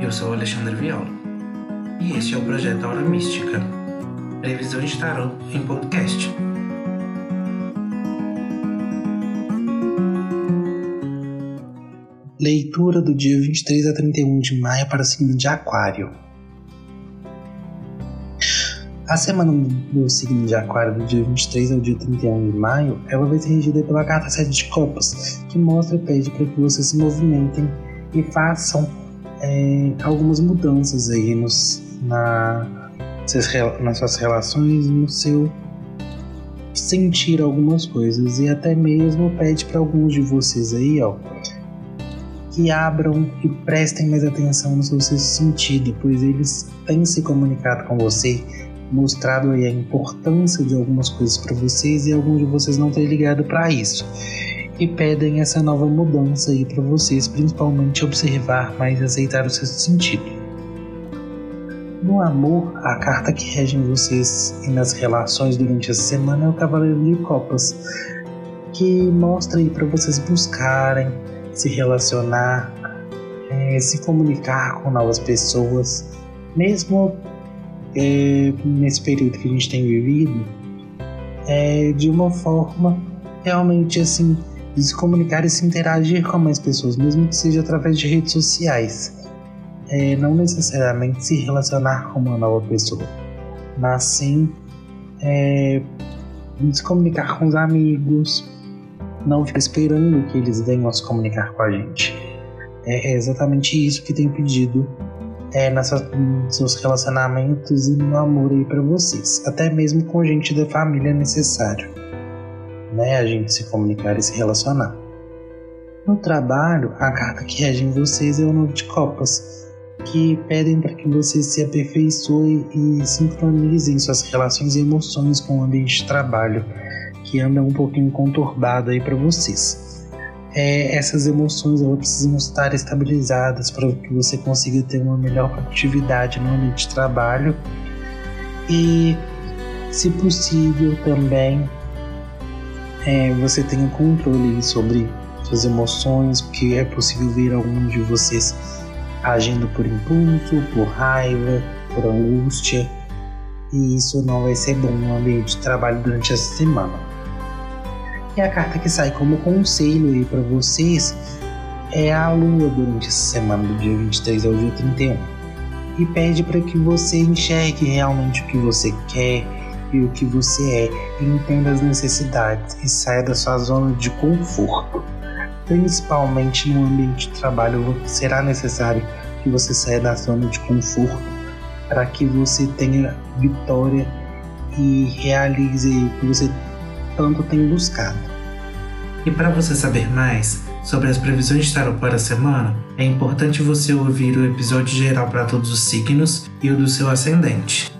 Eu sou Alexandre Viola e este é o projeto Aura Mística, previsão de tarot em podcast. Leitura do dia 23 a 31 de maio para o signo de Aquário. A semana do signo de Aquário, do dia 23 ao dia 31 de maio, ela vai ser regida pela carta 7 de Copas, que mostra e pede para que vocês se movimentem e façam é, algumas mudanças aí nos, na, nas suas relações, no seu sentir algumas coisas. E até mesmo pede para alguns de vocês aí, ó, que abram e prestem mais atenção no seu sentido, pois eles têm se comunicado com você, mostrado aí a importância de algumas coisas para vocês e alguns de vocês não têm ligado para isso e pedem essa nova mudança aí para vocês, principalmente observar mais aceitar o seu sentido. No amor, a carta que rege em vocês e nas relações durante essa semana é o Cavaleiro de Copas, que mostra aí para vocês buscarem se relacionar, é, se comunicar com novas pessoas, mesmo é, nesse período que a gente tem vivido, é, de uma forma realmente assim de se comunicar e se interagir com mais pessoas, mesmo que seja através de redes sociais. É, não necessariamente se relacionar com uma nova pessoa, mas sim é, se comunicar com os amigos, não ficar esperando que eles venham se comunicar com a gente. É, é exatamente isso que tem pedido é, nessa, nos seus relacionamentos e no amor aí para vocês, até mesmo com gente da família é necessário né, a gente se comunicar e se relacionar. No trabalho, a carta que rege em vocês é o Novo de Copas, que pedem para que vocês se aperfeiçoem e sincronizem suas relações e emoções com o ambiente de trabalho, que anda um pouquinho conturbado aí para vocês. É, essas emoções elas precisam estar estabilizadas para que você consiga ter uma melhor atividade no ambiente de trabalho e, se possível, também é, você tenha controle sobre suas emoções, porque é possível ver alguns de vocês agindo por impulso, por raiva, por angústia, e isso não vai ser bom no ambiente de trabalho durante essa semana. E a carta que sai como conselho aí para vocês é a Lua durante essa semana, do dia 23 ao dia 31, e pede para que você enxergue realmente o que você quer e o que você é, entenda as necessidades e saia da sua zona de conforto. Principalmente no ambiente de trabalho, será necessário que você saia da zona de conforto para que você tenha vitória e realize o que você tanto tem buscado. E para você saber mais sobre as previsões de tarot para a semana, é importante você ouvir o episódio geral para todos os signos e o do seu ascendente.